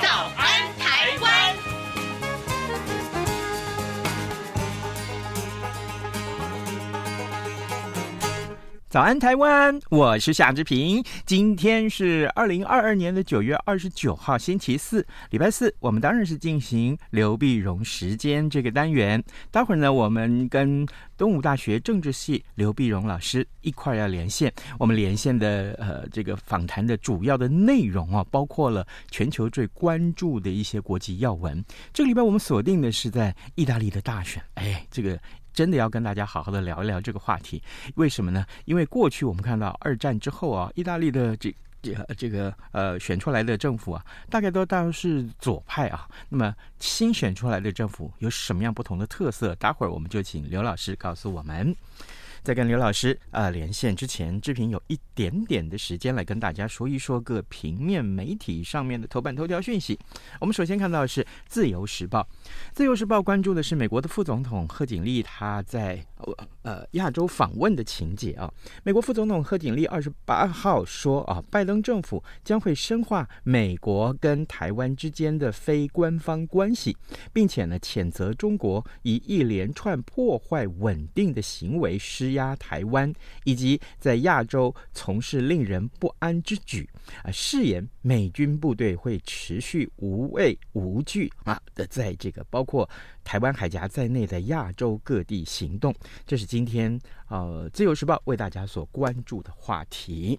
早安台湾》。早安，台湾！我是夏志平。今天是二零二二年的九月二十九号，星期四，礼拜四。我们当然是进行刘碧荣时间这个单元。待会儿呢，我们跟东吴大学政治系刘碧荣老师一块儿要连线。我们连线的呃，这个访谈的主要的内容啊，包括了全球最关注的一些国际要闻。这个礼拜我们锁定的是在意大利的大选。哎，这个。真的要跟大家好好的聊一聊这个话题，为什么呢？因为过去我们看到二战之后啊，意大利的这这这个呃选出来的政府啊，大概都当是左派啊。那么新选出来的政府有什么样不同的特色？待会儿我们就请刘老师告诉我们。在跟刘老师啊、呃、连线之前，志平有一点点的时间来跟大家说一说各平面媒体上面的头版头条讯息。我们首先看到的是《自由时报》，《自由时报》关注的是美国的副总统贺锦丽他在呃亚洲访问的情节啊。美国副总统贺锦丽二十八号说啊，拜登政府将会深化美国跟台湾之间的非官方关系，并且呢谴责中国以一连串破坏稳定的行为施。施压台湾，以及在亚洲从事令人不安之举，啊，誓言美军部队会持续无畏无惧啊的，在这个包括台湾海峡在内的亚洲各地行动。这是今今天呃《自由时报》为大家所关注的话题。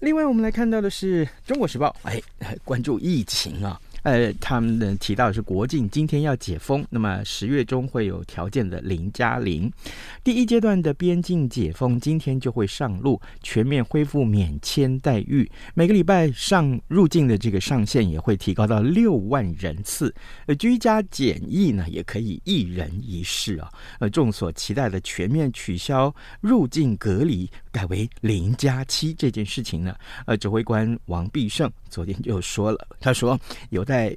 另外，我们来看到的是《中国时报》，哎，关注疫情啊。呃，他们呢提到是国境今天要解封，那么十月中会有条件的零加零，第一阶段的边境解封今天就会上路，全面恢复免签待遇，每个礼拜上入境的这个上限也会提高到六万人次，呃，居家检疫呢也可以一人一室啊，呃，众所期待的全面取消入境隔离，改为零加七这件事情呢，呃，指挥官王必胜昨天就说了，他说有。在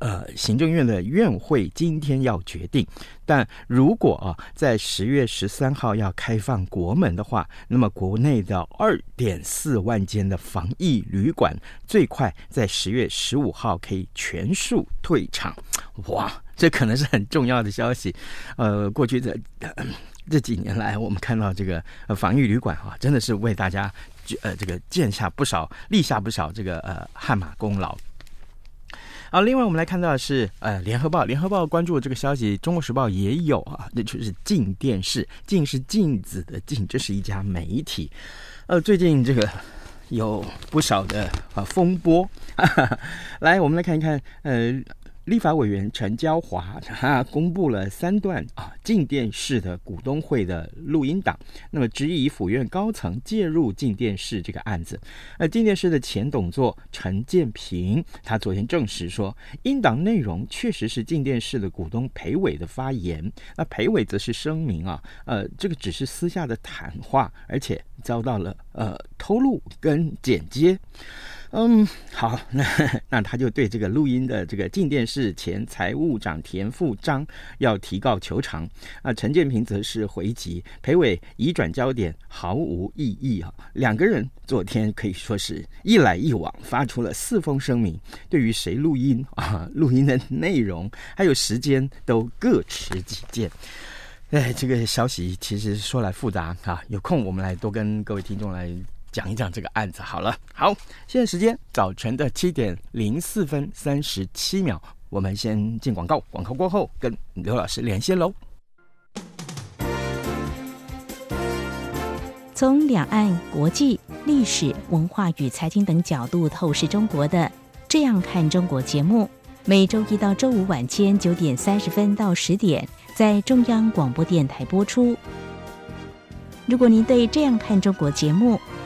呃，行政院的院会今天要决定，但如果啊，在十月十三号要开放国门的话，那么国内的二点四万间的防疫旅馆最快在十月十五号可以全数退场。哇，这可能是很重要的消息。呃，过去这这几年来，我们看到这个防疫旅馆啊，真的是为大家呃这个建下不少、立下不少这个呃汗马功劳。好，另外我们来看到的是，呃，联合报，联合报关注这个消息，中国时报也有啊，那就是镜电视，镜是镜子的镜，这是一家媒体，呃，最近这个有不少的啊风波，来，我们来看一看，呃。立法委员陈椒华他公布了三段啊镜电视的股东会的录音档，那么质疑府院高层介入镜电视这个案子。呃，镜电视的前董座陈建平，他昨天证实说，音档内容确实是镜电视的股东裴伟的发言。那裴伟则是声明啊，呃，这个只是私下的谈话，而且遭到了呃偷录跟剪接。嗯，好，那 那他就对这个录音的这个镜电视前财务长田富章要提告求偿。啊，陈建平则是回击裴伟移转焦点毫无意义啊。两个人昨天可以说是一来一往发出了四封声明，对于谁录音啊、录音的内容还有时间都各持己见。哎，这个消息其实说来复杂啊，有空我们来多跟各位听众来。讲一讲这个案子好了。好，现在时间早晨的七点零四分三十七秒，我们先进广告，广告过后跟刘老师连线喽。从两岸、国际、历史文化与财经等角度透视中国的《这样看中国》节目，每周一到周五晚间九点三十分到十点在中央广播电台播出。如果您对《这样看中国》节目，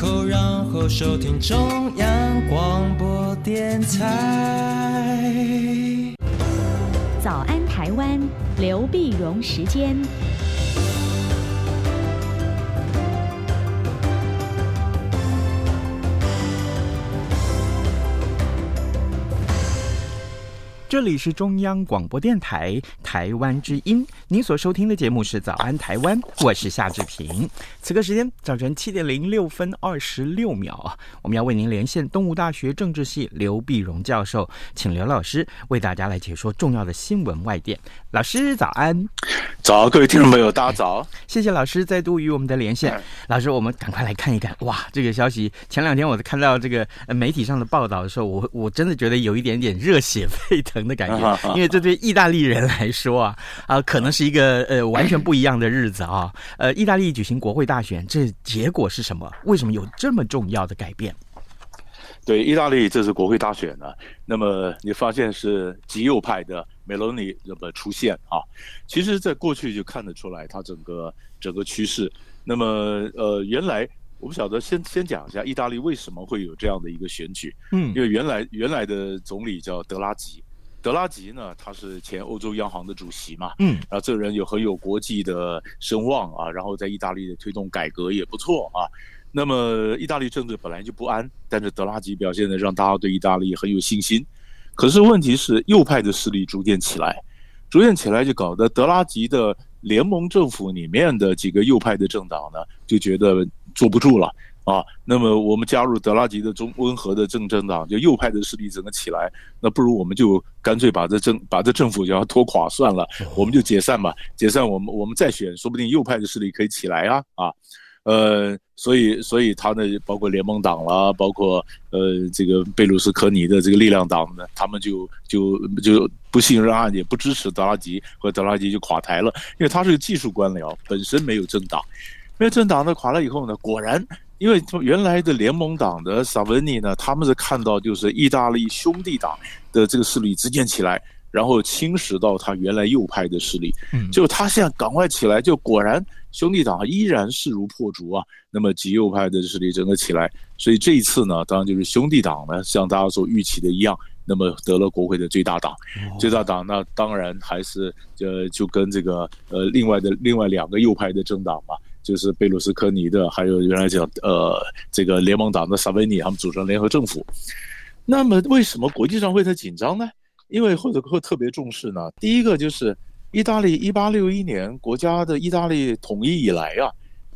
口，然后收听中央广播电台。早安，台湾，刘碧荣时间。这里是中央广播电台台湾之音，您所收听的节目是《早安台湾》，我是夏志平。此刻时间早晨七点零六分二十六秒啊，我们要为您连线东吴大学政治系刘碧荣教授，请刘老师为大家来解说重要的新闻外电。老师早安，早，各位听众朋友，大家早。谢谢老师再度与我们的连线。老师，我们赶快来看一看，哇，这个消息前两天我看到这个媒体上的报道的时候，我我真的觉得有一点点热血沸腾。的感觉，因为这对意大利人来说啊，啊，可能是一个呃完全不一样的日子啊。呃，意大利举行国会大选，这结果是什么？为什么有这么重要的改变？对，意大利这次国会大选呢，那么你发现是极右派的梅洛尼怎么出现啊。其实，在过去就看得出来，它整个整个趋势。那么呃，原来。我不晓得，先先讲一下意大利为什么会有这样的一个选举。嗯，因为原来原来的总理叫德拉吉，德拉吉呢，他是前欧洲央行的主席嘛。嗯，然后这个人有很有国际的声望啊，然后在意大利的推动改革也不错啊。那么意大利政治本来就不安，但是德拉吉表现的让大家对意大利很有信心。可是问题是右派的势力逐渐起来，逐渐起来就搞得德拉吉的联盟政府里面的几个右派的政党呢，就觉得。坐不住了啊！那么我们加入德拉吉的中温和的政政党，就右派的势力整个起来，那不如我们就干脆把这政把这政府就要拖垮算了，我们就解散吧，解散我们我们再选，说不定右派的势力可以起来啊啊！呃，所以所以他呢，包括联盟党啦，包括呃这个贝鲁斯科尼的这个力量党呢，他们就就就不信任案，也不支持德拉吉，和德拉吉就垮台了，因为他是个技术官僚，本身没有政党。因为政党呢垮了以后呢，果然，因为原来的联盟党的萨文尼呢，他们是看到就是意大利兄弟党的这个势力逐渐起来，然后侵蚀到他原来右派的势力，嗯，就他现在赶快起来，就果然兄弟党依然势如破竹啊，那么极右派的势力整个起来，所以这一次呢，当然就是兄弟党呢，像大家所预期的一样，那么得了国会的最大党，最大党那当然还是呃就跟这个呃另外的另外两个右派的政党嘛。就是贝鲁斯科尼的，还有原来讲呃这个联盟党的萨维尼，他们组成联合政府。那么为什么国际上会特紧张呢？因为或者会特别重视呢？第一个就是意大利一八六一年国家的意大利统一以来啊，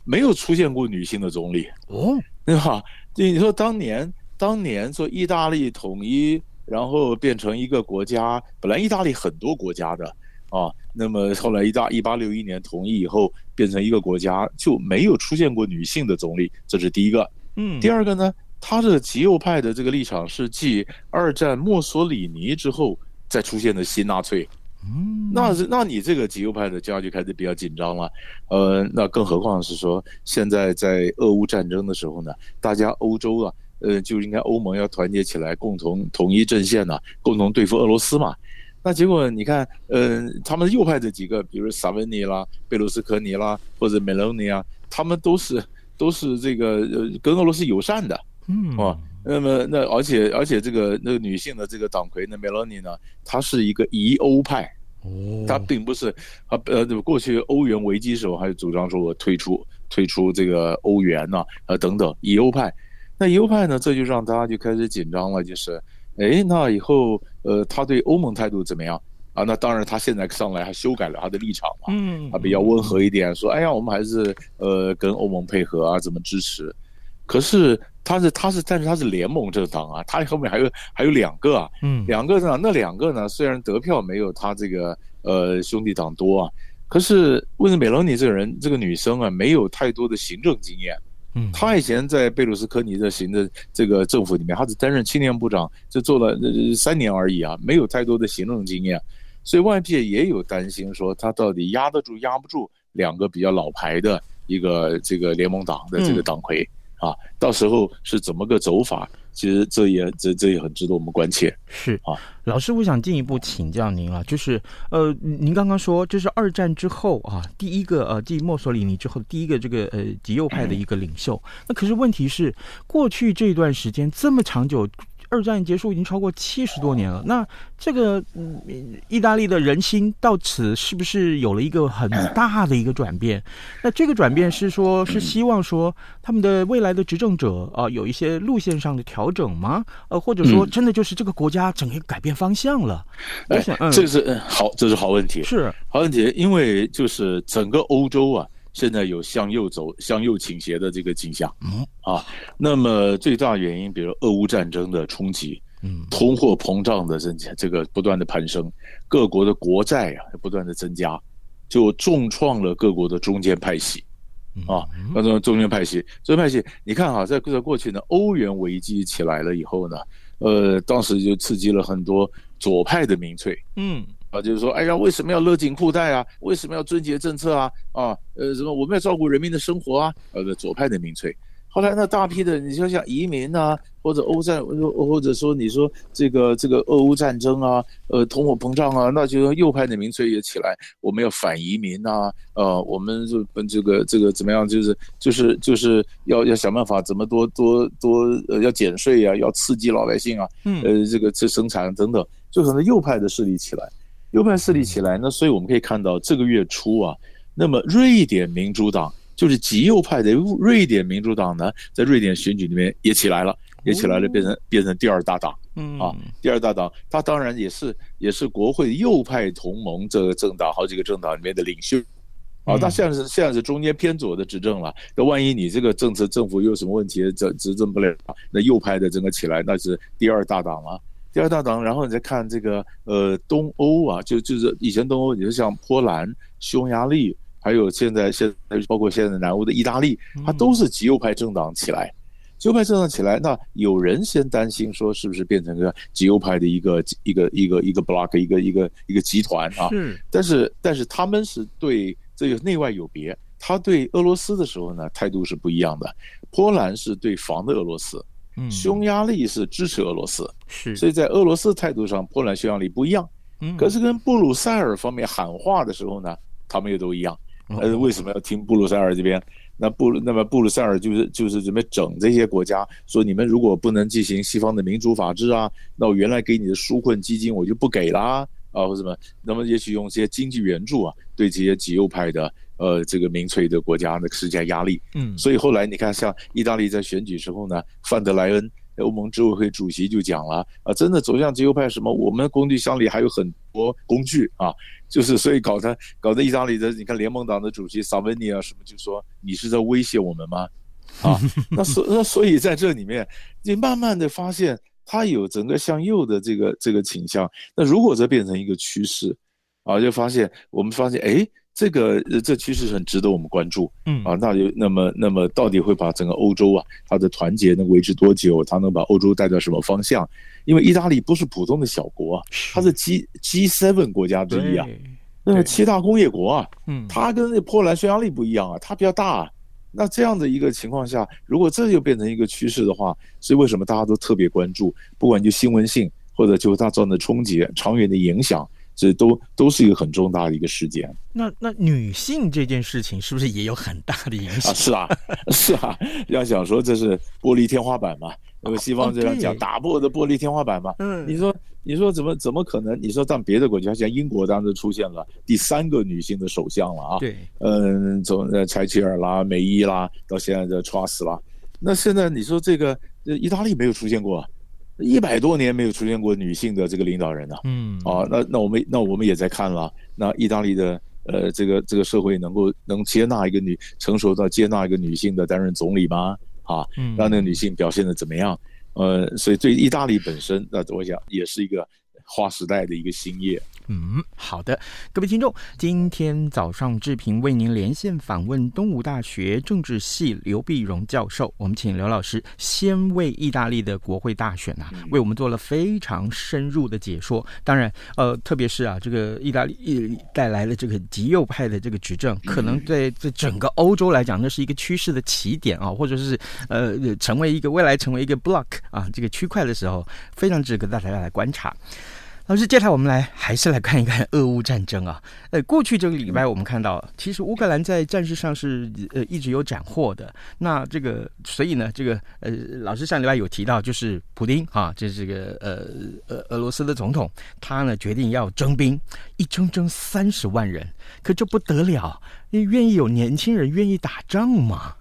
没有出现过女性的总理哦，对吧？你说当年当年说意大利统一，然后变成一个国家，本来意大利很多国家的。啊，那么后来一大一八六一年统一以后，变成一个国家，就没有出现过女性的总理，这是第一个。嗯，第二个呢，他的极右派的这个立场是继二战墨索里尼之后再出现的新纳粹。嗯，那那你这个极右派的家就开始比较紧张了。呃，那更何况是说现在在俄乌战争的时候呢，大家欧洲啊，呃，就应该欧盟要团结起来，共同统一阵线呢，共同对付俄罗斯嘛。那结果你看，嗯、呃，他们右派的几个，比如萨文尼啦、贝鲁斯科尼啦，或者梅隆尼啊，他们都是都是这个呃跟俄罗斯友善的，嗯，啊，那么那而且而且这个那个女性的这个党魁呢，梅洛尼呢，她是一个疑欧派，哦，她并不是啊呃过去欧元危机时候还主张说我退出退出这个欧元呐啊等等疑欧派，那疑欧派呢，这就让大家就开始紧张了，就是。哎，那以后，呃，他对欧盟态度怎么样？啊，那当然他现在上来还修改了他的立场嘛，嗯，他比较温和一点，说，哎呀，我们还是呃跟欧盟配合啊，怎么支持？可是他是他是，但是他是联盟政党啊，他后面还有还有两个啊，嗯，两个政党，那两个呢，虽然得票没有他这个呃兄弟党多啊，可是为什么梅隆尼这个人这个女生啊，没有太多的行政经验？嗯，他以前在贝鲁斯科尼的行的这个政府里面，他只担任青年部长，就做了三年而已啊，没有太多的行政经验。所以外界也有担心，说他到底压得住压不住两个比较老牌的一个这个联盟党的这个党魁、嗯、啊，到时候是怎么个走法？其实这也这这也很值得我们关切。是啊，老师，我想进一步请教您啊，就是呃，您刚刚说这是二战之后啊，第一个呃，继墨索里尼之后第一个这个呃极右派的 一个领袖。嗯、那可是问题是，过去这段时间这么长久。二战结束已经超过七十多年了，那这个嗯，意大利的人心到此是不是有了一个很 大的一个转变？那这个转变是说，是希望说他们的未来的执政者啊，有一些路线上的调整吗？呃，或者说真的就是这个国家整个改变方向了？我想，嗯，这是好，这是好问题，是好问题，因为就是整个欧洲啊。现在有向右走、向右倾斜的这个迹象，嗯。啊，那么最大原因，比如俄乌战争的冲击，嗯，通货膨胀的增加，这个不断的攀升，各国的国债啊不断的增加，就重创了各国的中间派系，啊，那种中间派系，中间派系，你看哈，在在过去呢，欧元危机起来了以后呢，呃，当时就刺激了很多左派的民粹，嗯。啊，就是说，哎呀，为什么要勒紧裤带啊？为什么要遵节政策啊？啊，呃，什么我们要照顾人民的生活啊？呃，左派的民粹。后来那大批的，你说像移民啊，或者欧战，或者说你说这个这个俄乌战争啊，呃，通货膨胀啊，那就右派的民粹也起来，我们要反移民啊，呃，我们就跟这个这个怎么样，就是就是就是要要想办法怎么多多多呃要减税啊，要刺激老百姓啊，嗯，呃，这个这生产等等，就可能右派的势力起来。右派势力起来，呢所以我们可以看到这个月初啊，那么瑞典民主党就是极右派的瑞典民主党呢，在瑞典选举里面也起来了，也起来了，变成变成第二大党，嗯。啊，第二大党，他当然也是也是国会右派同盟这个政党好几个政党里面的领袖，啊，他现在是现在是中间偏左的执政了，那万一你这个政策政府有什么问题，执执政不了，那右派的整个起来，那是第二大党了。第二大党，然后你再看这个呃东欧啊，就就是以前东欧，你就像波兰、匈牙利，还有现在现在包括现在南欧的意大利，它都是极右派政党起来，极右派政党起来，那有人先担心说是不是变成个极右派的一个一个一个一个 block 一个一个一个集团啊？是，但是但是他们是对这个内外有别，他对俄罗斯的时候呢态度是不一样的，波兰是对防的俄罗斯。嗯，匈牙利是支持俄罗斯，是，所以在俄罗斯态度上，波兰、匈牙利不一样。嗯，可是跟布鲁塞尔方面喊话的时候呢，他们也都一样。呃，为什么要听布鲁塞尔这边？那布那么布鲁塞尔就是就是准备整这些国家，说你们如果不能进行西方的民主法治啊，那我原来给你的纾困基金我就不给啦啊，或什么？那么也许用一些经济援助啊，对这些极右派的。呃，这个民粹的国家呢，施加压力。嗯，所以后来你看，像意大利在选举时候呢，范德莱恩欧盟执委会主席就讲了啊，真的走向极右派什么，我们工具箱里还有很多工具啊，就是所以搞得搞得意大利的，你看联盟党的主席萨维尼啊什么，就说你是在威胁我们吗？啊，那所那所以在这里面，你慢慢的发现他有整个向右的这个这个倾向。那如果这变成一个趋势啊，就发现我们发现哎。这个呃，这其实很值得我们关注，嗯啊，那就那么那么到底会把整个欧洲啊，它的团结能维持多久？它能把欧洲带到什么方向？因为意大利不是普通的小国啊，它是 G G seven 国家之一啊，那么七大工业国啊，嗯，它跟那波兰、匈牙利不一样啊，它比较大啊。那这样的一个情况下，如果这就变成一个趋势的话，所以为什么大家都特别关注？不管就新闻性，或者就它造成的冲击、长远的影响。这都都是一个很重大的一个事件。那那女性这件事情是不是也有很大的影响？啊，是啊，是啊，要想说这是玻璃天花板嘛，那么西方这样讲打破的玻璃天花板嘛。嗯，你说你说怎么怎么可能？你说在别的国家，像英国当时出现了第三个女性的首相了啊。对，嗯，从呃柴契尔啦、梅伊啦，到现在的特拉斯啦，那现在你说这个意大利没有出现过。一百多年没有出现过女性的这个领导人了，嗯，啊，那那我们那我们也在看了，那意大利的呃这个这个社会能够能接纳一个女成熟到接纳一个女性的担任总理吗？啊，让那个女性表现的怎么样？呃，所以对意大利本身，那我想也是一个划时代的一个新页。嗯，好的，各位听众，今天早上志平为您连线访问东吴大学政治系刘碧荣教授。我们请刘老师先为意大利的国会大选啊，为我们做了非常深入的解说。当然，呃，特别是啊，这个意大利带来了这个极右派的这个执政，可能对这整个欧洲来讲，那是一个趋势的起点啊，或者是呃，成为一个未来成为一个 block 啊，这个区块的时候，非常值得大家来观察。老师，接下来我们来还是来看一看俄乌战争啊。呃，过去这个礼拜我们看到，其实乌克兰在战事上是呃一直有斩获的。那这个，所以呢，这个呃，老师上礼拜有提到，就是普丁啊，这是这个呃呃俄罗斯的总统，他呢决定要征兵，一征征三十万人，可这不得了，你愿意有年轻人愿意打仗吗？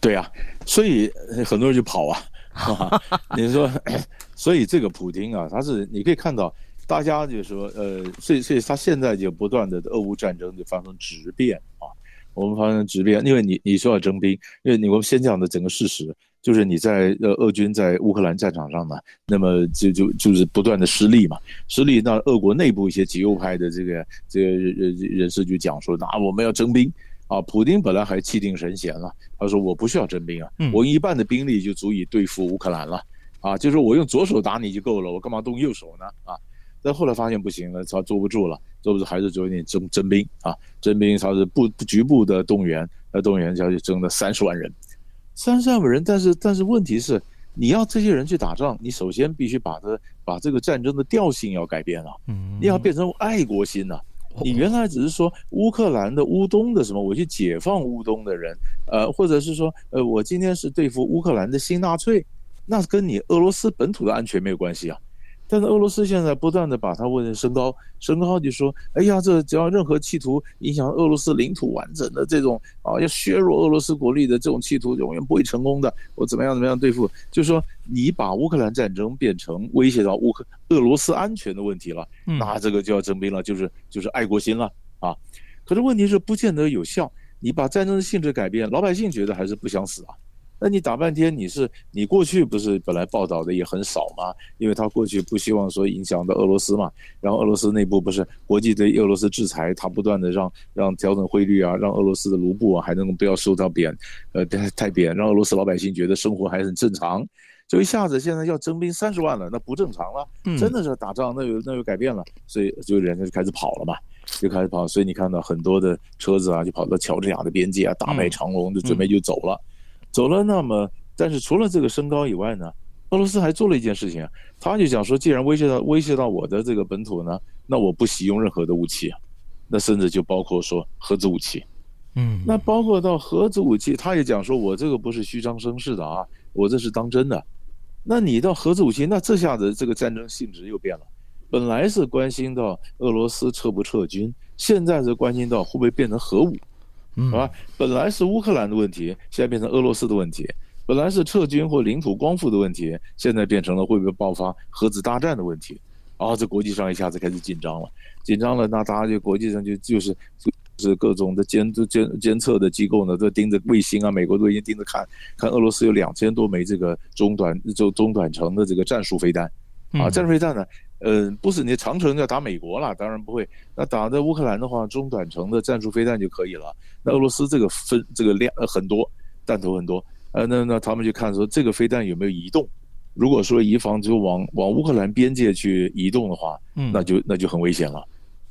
对啊，所以很多人就跑啊。啊，你说，所以这个普京啊，他是你可以看到，大家就是说，呃，所以所以他现在就不断的俄乌战争就发生质变啊，我们发生质变，因为你你说要征兵，因为你我们先讲的整个事实，就是你在呃俄军在乌克兰战场上呢，那么就就就是不断的失利嘛，失利，那俄国内部一些极右派的这个这个人人士就讲说，那我们要征兵。啊，普京本来还气定神闲了，他说我不需要征兵啊，我用一半的兵力就足以对付乌克兰了，啊，就是我用左手打你就够了，我干嘛动右手呢？啊，但后来发现不行了，他坐不住了，坐不住还是决定征征兵啊，征兵他是不局部的动员，那，动员下去征了三十万人，三十万人，但是但是问题是，你要这些人去打仗，你首先必须把他把这个战争的调性要改变了，嗯，你要变成爱国心呐。你原来只是说乌克兰的乌东的什么，我去解放乌东的人，呃，或者是说，呃，我今天是对付乌克兰的新纳粹，那跟你俄罗斯本土的安全没有关系啊。但是俄罗斯现在不断的把它问题升高，升高就说，哎呀，这只要任何企图影响俄罗斯领土完整的这种啊，要削弱俄罗斯国力的这种企图，永远不会成功的。我怎么样怎么样对付？就是说，你把乌克兰战争变成威胁到乌克俄罗斯安全的问题了，那这个就要征兵了，就是就是爱国心了啊。可是问题是不见得有效，你把战争的性质改变，老百姓觉得还是不想死啊。那你打半天，你是你过去不是本来报道的也很少吗？因为他过去不希望说影响到俄罗斯嘛，然后俄罗斯内部不是国际对俄罗斯制裁，他不断的让让调整汇率啊，让俄罗斯的卢布啊还能不要受到贬，呃太太贬，让俄罗斯老百姓觉得生活还很正常，就一下子现在要征兵三十万了，那不正常了，真的是打仗那又那又改变了，所以就人家就开始跑了嘛，就开始跑，所以你看到很多的车子啊就跑到乔治亚的边界啊，大排长龙就准备就走了。走了，那么，但是除了这个升高以外呢，俄罗斯还做了一件事情啊，他就讲说，既然威胁到威胁到我的这个本土呢，那我不惜用任何的武器，那甚至就包括说核子武器，嗯，那包括到核子武器，他也讲说，我这个不是虚张声势的啊，我这是当真的。那你到核子武器，那这下子这个战争性质又变了，本来是关心到俄罗斯撤不撤军，现在是关心到会不会变成核武。嗯，啊，本来是乌克兰的问题，现在变成俄罗斯的问题；本来是撤军或领土光复的问题，现在变成了会不会爆发核子大战的问题。啊，这国际上一下子开始紧张了，紧张了，那大家就国际上就就是就是各种的监监监测的机构呢，都盯着卫星啊，美国都已经盯着看，看俄罗斯有两千多枚这个中短就中短程的这个战术飞弹，啊，战术飞弹呢。呃，不是你长城要打美国了，当然不会。那打在乌克兰的话，中短程的战术飞弹就可以了。那俄罗斯这个分这个量很多，弹头很多。呃，那那他们就看说这个飞弹有没有移动。如果说以防就往往乌克兰边界去移动的话，嗯，那就那就很危险了。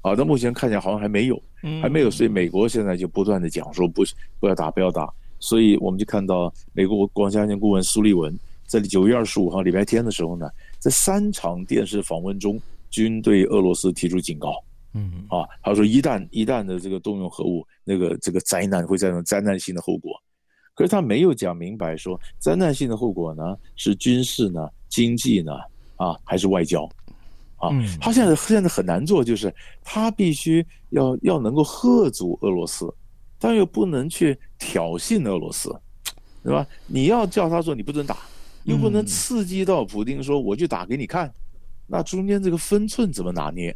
啊，那目前看起来好像还没有，还没有。所以美国现在就不断的讲说不不要打不要打。所以我们就看到美国国家安全顾问苏利文在九月二十五号礼拜天的时候呢。在三场电视访问中，均对俄罗斯提出警告。嗯啊，他说一旦一旦的这个动用核武，那个这个灾难会造成灾难性的后果。可是他没有讲明白说灾难性的后果呢是军事呢、经济呢啊还是外交？啊，他现在现在很难做，就是他必须要要能够喝阻俄罗斯，但又不能去挑衅俄罗斯，对吧？你要叫他说你不准打。又不能刺激到普京说我就打给你看，那中间这个分寸怎么拿捏？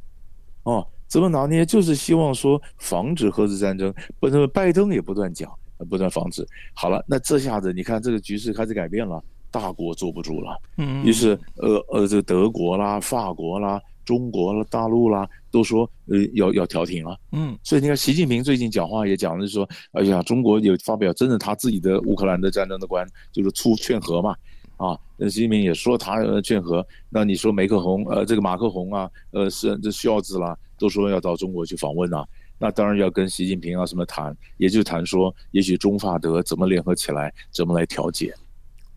哦，怎么拿捏？就是希望说防止核子战争。不，那么拜登也不断讲，不断防止。好了，那这下子你看这个局势开始改变了，大国坐不住了。嗯，于是呃呃，这个德国啦、法国啦、中国啦、大陆啦，都说呃要要调停了。嗯，所以你看习近平最近讲话也讲的是说，哎呀，中国有发表真的他自己的乌克兰的战争的观，就是出劝和嘛。啊，那习近平也说他劝和，那你说梅克宏，呃，这个马克宏啊，呃，是这孝子啦，都说要到中国去访问啊，那当然要跟习近平啊什么谈，也就谈说，也许中法德怎么联合起来，怎么来调解，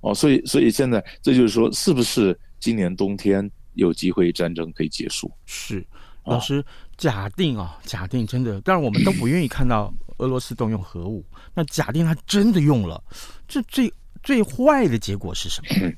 哦，所以所以现在这就是说，是不是今年冬天有机会战争可以结束？是，老师，假定啊，假定真的，但是我们都不愿意看到俄罗斯动用核武，那假定他真的用了，这这。最坏的结果是什么？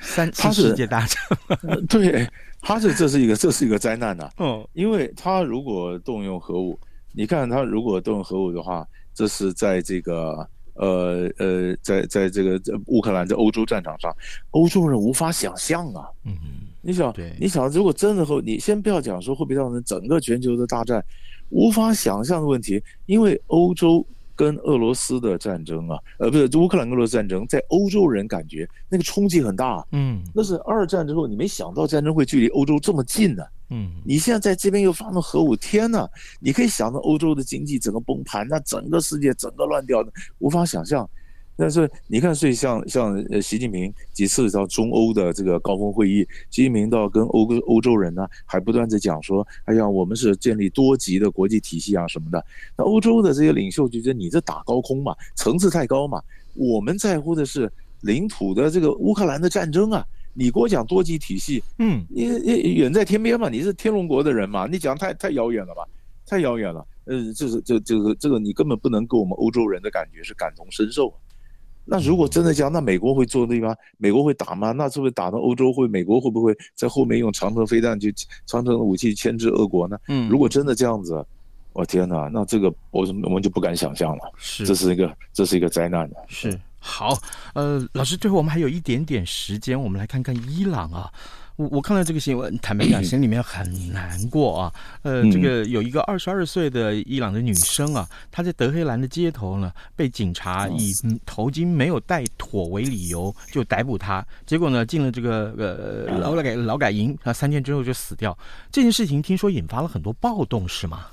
三次世界大战。对，他是这是一个这是一个灾难呐、啊。嗯，因为他如果动用核武，你看他如果动用核武的话，这是在这个呃呃，在在这个乌克兰在欧洲战场上，欧洲人无法想象啊。嗯，你想，对你想，如果真的后，你先不要讲说会不会造成整个全球的大战，无法想象的问题，因为欧洲。跟俄罗斯的战争啊，呃，不是乌克兰俄罗斯战争，在欧洲人感觉那个冲击很大，嗯，那是二战之后，你没想到战争会距离欧洲这么近呢，嗯，你现在在这边又发动核武，天呐，你可以想到欧洲的经济整个崩盘，那整个世界整个乱掉的，无法想象。但是你看，所以像像呃，习近平几次到中欧的这个高峰会议，习近平到跟欧欧洲人呢，还不断在讲说，哎呀，我们是建立多级的国际体系啊什么的。那欧洲的这些领袖就觉得你这打高空嘛，层次太高嘛。我们在乎的是领土的这个乌克兰的战争啊，你给我讲多级体系，嗯，你你远在天边嘛，你是天龙国的人嘛，你讲太太遥远了吧，太遥远了。呃，就是这这个这个你根本不能给我们欧洲人的感觉是感同身受。那如果真的这样，那美国会做对吗？美国会打吗？那是不是打到欧洲会？美国会不会在后面用长城飞弹去长城武器牵制俄国呢？嗯，如果真的这样子，我天哪，那这个我我们就不敢想象了。是，这是一个这是一个灾难的。是，好，呃，老师，最后我们还有一点点时间，我们来看看伊朗啊。我我看到这个新闻，坦白讲，心里面很难过啊。呃，这个有一个二十二岁的伊朗的女生啊，她在德黑兰的街头呢，被警察以头巾没有戴妥为理由就逮捕她，结果呢进了这个呃劳改劳改营，啊三天之后就死掉。这件事情听说引发了很多暴动，是吗？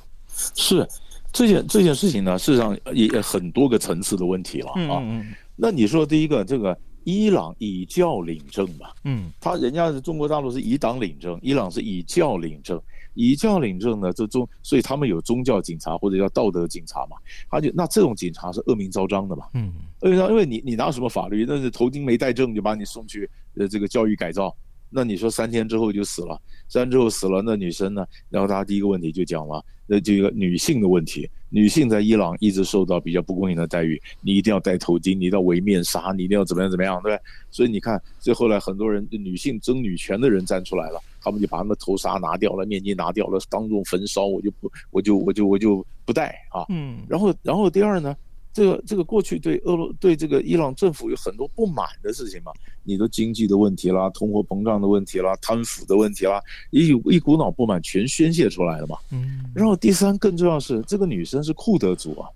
是，这件这件事情呢，事实上也很多个层次的问题了啊。嗯，那你说第一个这个。伊朗以教领政嘛，嗯，他人家是中国大陆是以党领政，伊朗是以教领政，以教领政呢，这宗，所以他们有宗教警察或者叫道德警察嘛，他就那这种警察是恶名昭彰的嘛，嗯，恶名昭彰，因为你你拿什么法律？那是头巾没戴正就把你送去呃这个教育改造，那你说三天之后就死了，三天之后死了，那女生呢？然后他第一个问题就讲了，那就一个女性的问题。女性在伊朗一直受到比较不公平的待遇，你一定要戴头巾，你一定要围面纱，你一定要怎么样怎么样，对不对？所以你看，所以后来很多人女性争女权的人站出来了，他们就把他们头纱拿掉了，面巾拿掉了，当众焚烧，我就不，我就我就我就不戴啊。嗯。然后，然后第二呢？这个这个过去对俄罗对这个伊朗政府有很多不满的事情嘛，你的经济的问题啦，通货膨胀的问题啦，贪腐的问题啦，一一股脑不满全宣泄出来了嘛。嗯。然后第三，更重要是这个女生是库德族啊，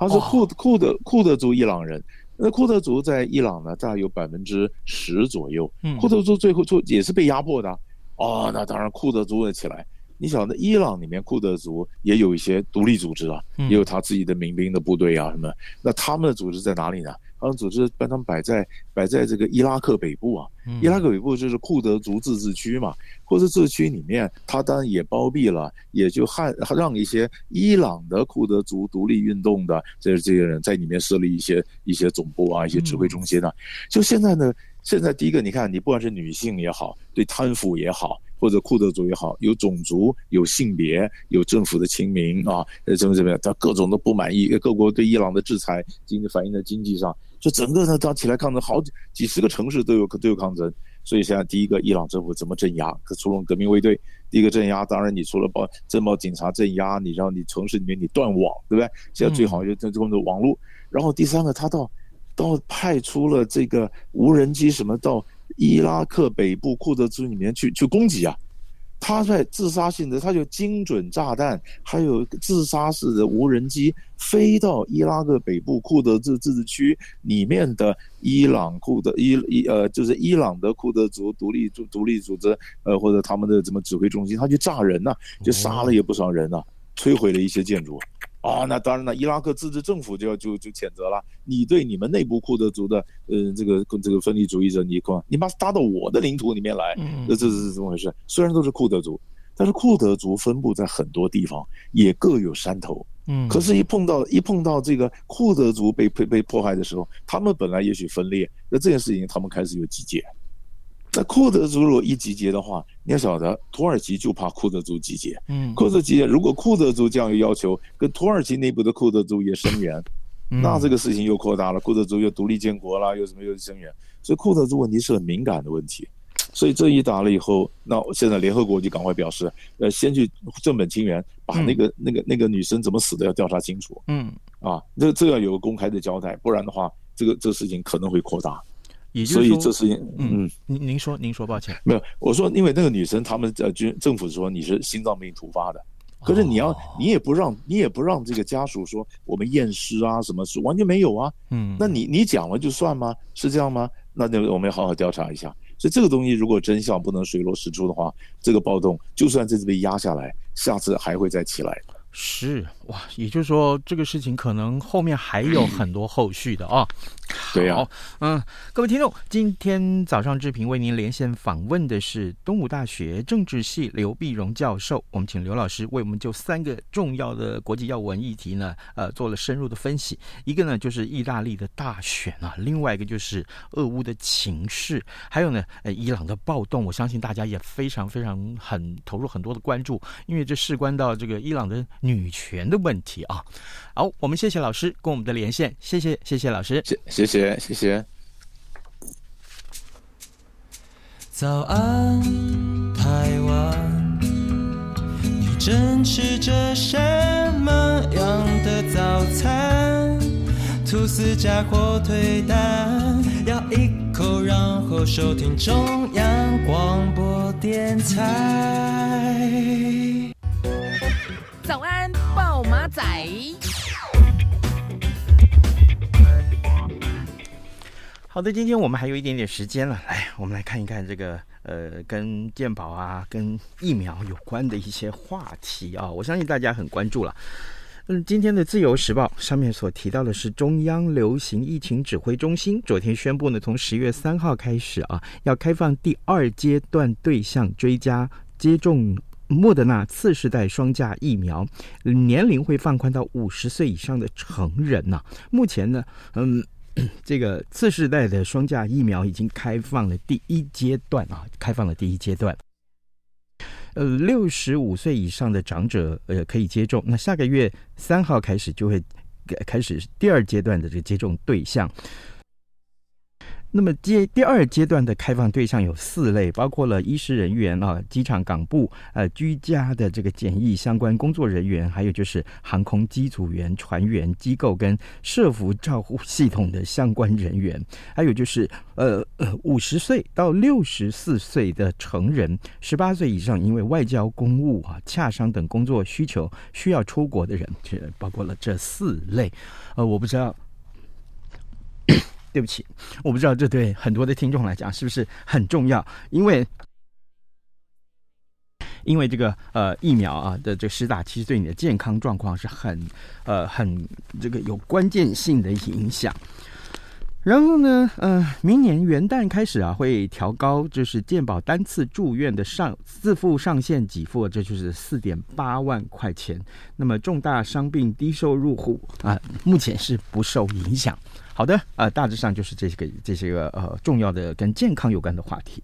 她是库库德库德族伊朗人。那库德族在伊朗呢，大概有百分之十左右。嗯。库德族最后就也是被压迫的。哦，那当然库德族会起来。你晓得，伊朗里面库德族也有一些独立组织啊，也有他自己的民兵的部队啊什么。那他们的组织在哪里呢？他们组织把他们摆在摆在这个伊拉克北部啊。伊拉克北部就是库德族自治区嘛。库德自治区里面，他当然也包庇了，也就汉让一些伊朗的库德族独立运动的这这些人在里面设立一些一些总部啊，一些指挥中心啊。就现在呢，现在第一个，你看，你不管是女性也好，对贪腐也好。或者库德族也好，有种族、有性别、有政府的亲民啊，呃，怎么怎么样，他各种都不满意，各国对伊朗的制裁，经济反映在经济上，就整个呢，他起来抗争，好几几十个城市都有都有抗争。所以现在第一个，伊朗政府怎么镇压？可出动革命卫队，第一个镇压，当然你除了报镇暴警察镇压，你让你城市里面你断网，对不对？现在最好就这这种网络。然后第三个，他到到派出了这个无人机什么到。伊拉克北部库德族里面去去攻击啊。他在自杀性的，他就精准炸弹，还有自杀式的无人机飞到伊拉克北部库德自自治区里面的伊朗库德伊伊呃，就是伊朗的库德族独立组独立组织呃，或者他们的什么指挥中心，他去炸人呐、啊，就杀了也不少人呐、啊，摧毁了一些建筑。啊、哦，那当然了，伊拉克自治政府就要就就谴责了。你对你们内部库德族的，呃，这个这个分离主义者，你看，你把他搭到我的领土里面来，嗯这是怎么回事？虽然都是库德族，但是库德族分布在很多地方，也各有山头。嗯，可是，一碰到一碰到这个库德族被被被迫害的时候，他们本来也许分裂，那这件事情他们开始有集结。那库德族如果一集结的话，你要晓得，土耳其就怕库德族集结。嗯，库德集结，如果库德族这样有要求，跟土耳其内部的库德族也声援，嗯、那这个事情又扩大了。库德族又独立建国了，又什么又声援，所以库德族问题是很敏感的问题。所以这一打了以后，那现在联合国就赶快表示，呃，先去正本清源，把那个、嗯、那个那个女生怎么死的要调查清楚。嗯，啊，这这要有个公开的交代，不然的话，这个这个事情可能会扩大。也就是，所以这是嗯，您您说您说，抱歉，没有，我说因为那个女生，他们呃军政府说你是心脏病突发的，可是你要你也不让你也不让这个家属说我们验尸啊什么是完全没有啊，嗯，那你你讲了就算吗？是这样吗？那就我们要好好调查一下。所以这个东西如果真相不能水落石出的话，这个暴动就算这次被压下来，下次还会再起来。是哇，也就是说，这个事情可能后面还有很多后续的啊。对呀，嗯，各位听众，今天早上志平为您连线访问的是东吴大学政治系刘碧荣教授。我们请刘老师为我们就三个重要的国际要闻议题呢，呃，做了深入的分析。一个呢就是意大利的大选啊，另外一个就是俄乌的情势，还有呢，呃，伊朗的暴动。我相信大家也非常非常很投入很多的关注，因为这事关到这个伊朗的女权的问题啊。好，我们谢谢老师跟我们的连线，谢谢谢谢老师，谢谢谢谢谢。早安，台湾，你正吃着什么样的早餐？吐司加火腿蛋，咬一口，然后收听中央广播电台。早安，报马仔。好的，今天我们还有一点点时间了，来，我们来看一看这个呃，跟健保啊、跟疫苗有关的一些话题啊，我相信大家很关注了。嗯，今天的《自由时报》上面所提到的是中央流行疫情指挥中心昨天宣布呢，从十月三号开始啊，要开放第二阶段对象追加接种莫德纳次世代双价疫苗，年龄会放宽到五十岁以上的成人呐、目前呢，嗯。这个次世代的双价疫苗已经开放了第一阶段啊，开放了第一阶段。呃，六十五岁以上的长者呃可以接种。那下个月三号开始就会开始第二阶段的这个接种对象。那么阶第二阶段的开放对象有四类，包括了医师人员啊、机场港部呃居家的这个检疫相关工作人员，还有就是航空机组员、船员、机构跟社福照护系统的相关人员，还有就是呃呃五十岁到六十四岁的成人，十八岁以上因为外交公务啊、洽商等工作需求需要出国的人，这包括了这四类。呃，我不知道。对不起，我不知道这对很多的听众来讲是不是很重要，因为因为这个呃疫苗啊的这个施打，其实对你的健康状况是很呃很这个有关键性的影响。然后呢，呃，明年元旦开始啊，会调高就是健保单次住院的上自付上限给付，这就是四点八万块钱。那么重大伤病低收入户啊，目前是不受影响。好的，啊、呃，大致上就是这些个这些个呃重要的跟健康有关的话题。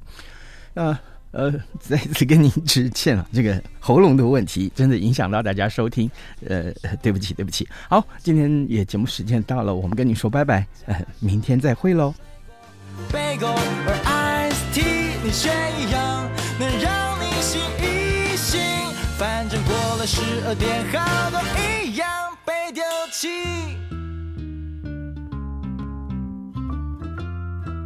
呃呃，再次跟您致歉了，这个喉咙的问题真的影响到大家收听，呃，对不起，对不起。好，今天也节目时间到了，我们跟你说拜拜，呃，明天再会喽。